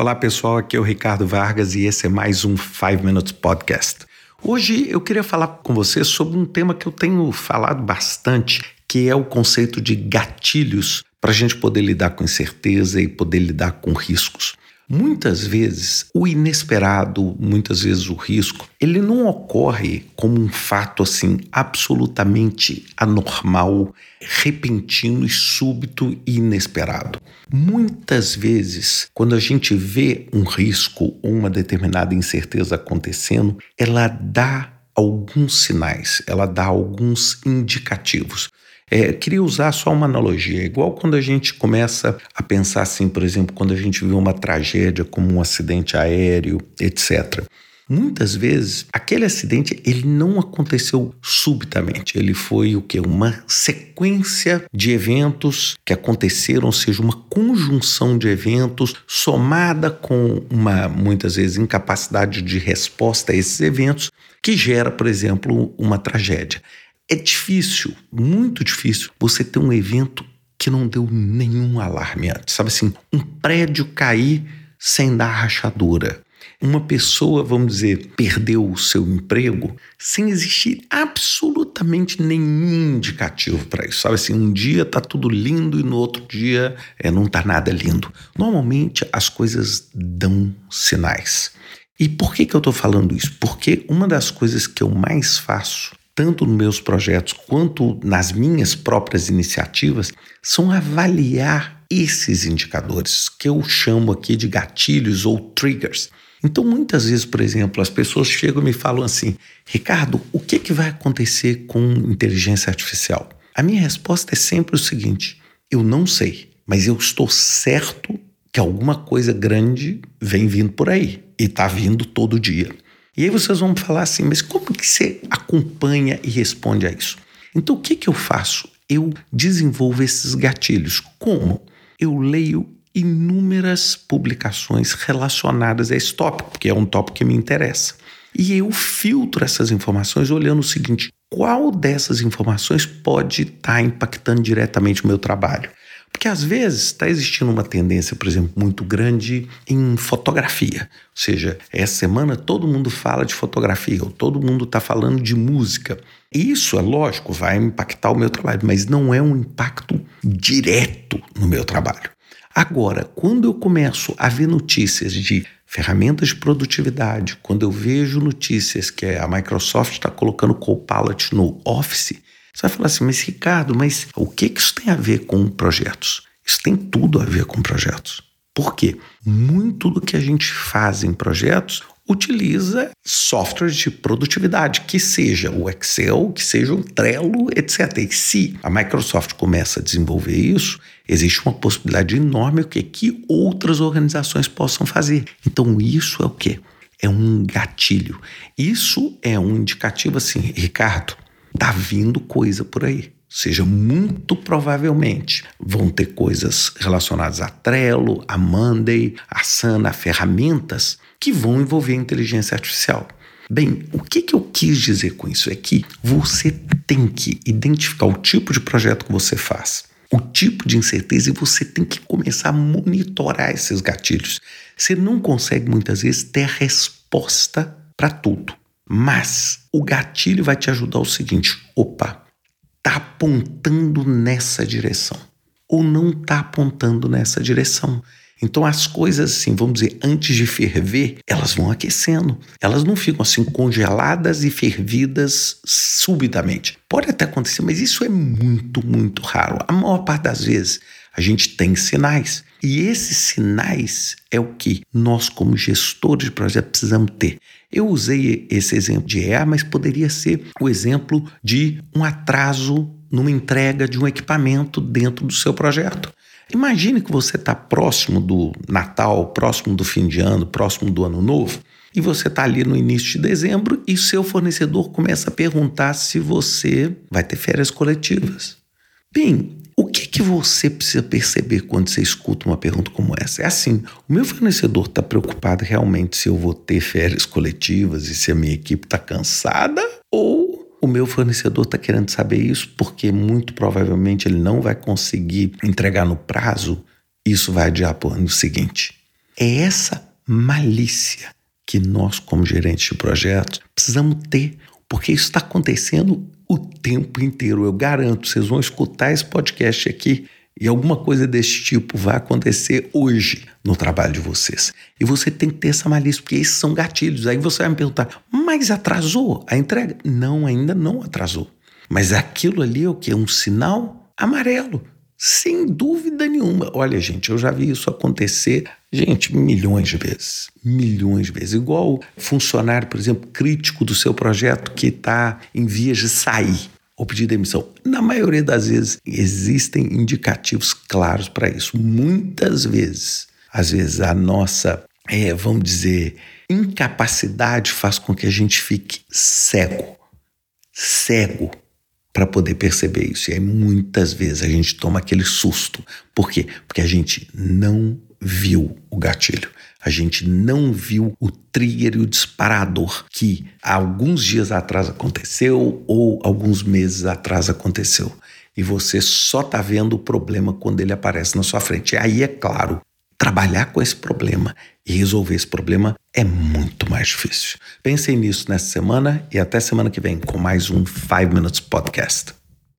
Olá pessoal, aqui é o Ricardo Vargas e esse é mais um 5 Minutes Podcast. Hoje eu queria falar com você sobre um tema que eu tenho falado bastante, que é o conceito de gatilhos para a gente poder lidar com incerteza e poder lidar com riscos. Muitas vezes o inesperado, muitas vezes o risco, ele não ocorre como um fato assim absolutamente anormal, repentino e súbito e inesperado. Muitas vezes, quando a gente vê um risco ou uma determinada incerteza acontecendo, ela dá alguns sinais, ela dá alguns indicativos. É, queria usar só uma analogia, igual quando a gente começa a pensar assim, por exemplo, quando a gente vê uma tragédia como um acidente aéreo, etc. Muitas vezes aquele acidente ele não aconteceu subitamente, ele foi o que uma sequência de eventos que aconteceram, ou seja, uma conjunção de eventos somada com uma muitas vezes incapacidade de resposta a esses eventos que gera, por exemplo, uma tragédia. É difícil, muito difícil, você ter um evento que não deu nenhum alarme antes. Sabe assim, um prédio cair sem dar rachadura. Uma pessoa, vamos dizer, perdeu o seu emprego sem existir absolutamente nenhum indicativo para isso. Sabe assim, um dia tá tudo lindo e no outro dia é, não tá nada lindo. Normalmente as coisas dão sinais. E por que, que eu estou falando isso? Porque uma das coisas que eu mais faço tanto nos meus projetos quanto nas minhas próprias iniciativas, são avaliar esses indicadores, que eu chamo aqui de gatilhos ou triggers. Então, muitas vezes, por exemplo, as pessoas chegam e me falam assim: Ricardo, o que, que vai acontecer com inteligência artificial? A minha resposta é sempre o seguinte: eu não sei, mas eu estou certo que alguma coisa grande vem vindo por aí e está vindo todo dia. E aí vocês vão falar assim, mas como que você acompanha e responde a isso? Então o que, que eu faço? Eu desenvolvo esses gatilhos. Como? Eu leio inúmeras publicações relacionadas a esse tópico, porque é um tópico que me interessa. E eu filtro essas informações olhando o seguinte: qual dessas informações pode estar tá impactando diretamente o meu trabalho? Porque às vezes está existindo uma tendência, por exemplo, muito grande em fotografia. Ou seja, essa semana todo mundo fala de fotografia, ou todo mundo está falando de música. Isso, é lógico, vai impactar o meu trabalho, mas não é um impacto direto no meu trabalho. Agora, quando eu começo a ver notícias de ferramentas de produtividade, quando eu vejo notícias que a Microsoft está colocando Copilot no Office, você vai falar assim, mas Ricardo, mas o que, que isso tem a ver com projetos? Isso tem tudo a ver com projetos. Por quê? Muito do que a gente faz em projetos utiliza softwares de produtividade, que seja o Excel, que seja o Trello, etc. E se a Microsoft começa a desenvolver isso, existe uma possibilidade enorme que, que outras organizações possam fazer. Então, isso é o quê? É um gatilho. Isso é um indicativo assim, Ricardo, Tá vindo coisa por aí. Ou seja, muito provavelmente vão ter coisas relacionadas a Trello, a Monday, a Sana, a ferramentas que vão envolver inteligência artificial. Bem, o que, que eu quis dizer com isso é que você tem que identificar o tipo de projeto que você faz, o tipo de incerteza e você tem que começar a monitorar esses gatilhos. Você não consegue muitas vezes ter a resposta para tudo. Mas o gatilho vai te ajudar o seguinte: opa, tá apontando nessa direção ou não tá apontando nessa direção. Então as coisas assim, vamos dizer, antes de ferver, elas vão aquecendo. Elas não ficam assim congeladas e fervidas subitamente. Pode até acontecer, mas isso é muito, muito raro. A maior parte das vezes a gente tem sinais. E esses sinais é o que nós, como gestores de projeto, precisamos ter. Eu usei esse exemplo de EA, mas poderia ser o exemplo de um atraso numa entrega de um equipamento dentro do seu projeto. Imagine que você está próximo do Natal, próximo do fim de ano, próximo do ano novo, e você está ali no início de dezembro e seu fornecedor começa a perguntar se você vai ter férias coletivas. Bem, o que, que você precisa perceber quando você escuta uma pergunta como essa? É assim: o meu fornecedor está preocupado realmente se eu vou ter férias coletivas e se a minha equipe está cansada? Ou o meu fornecedor está querendo saber isso porque muito provavelmente ele não vai conseguir entregar no prazo? Isso vai adiar para o ano seguinte. é essa malícia que nós, como gerentes de projetos, precisamos ter, porque isso está acontecendo o tempo inteiro. Eu garanto, vocês vão escutar esse podcast aqui e alguma coisa desse tipo vai acontecer hoje no trabalho de vocês. E você tem que ter essa malícia, porque esses são gatilhos. Aí você vai me perguntar, mas atrasou a entrega? Não, ainda não atrasou. Mas aquilo ali é o que? Um sinal amarelo. Sem dúvida nenhuma. Olha, gente, eu já vi isso acontecer, gente, milhões de vezes. Milhões de vezes. Igual funcionário, por exemplo, crítico do seu projeto que está em vias de sair ou pedir demissão. Na maioria das vezes, existem indicativos claros para isso. Muitas vezes, às vezes, a nossa, é, vamos dizer, incapacidade faz com que a gente fique cego. Cego para poder perceber isso. E aí muitas vezes a gente toma aquele susto. Por quê? Porque a gente não viu o gatilho. A gente não viu o trigger e o disparador que alguns dias atrás aconteceu ou alguns meses atrás aconteceu. E você só está vendo o problema quando ele aparece na sua frente. E aí, é claro, trabalhar com esse problema e resolver esse problema é muito mais difícil. Pensem nisso nessa semana e até semana que vem com mais um 5 Minutes Podcast.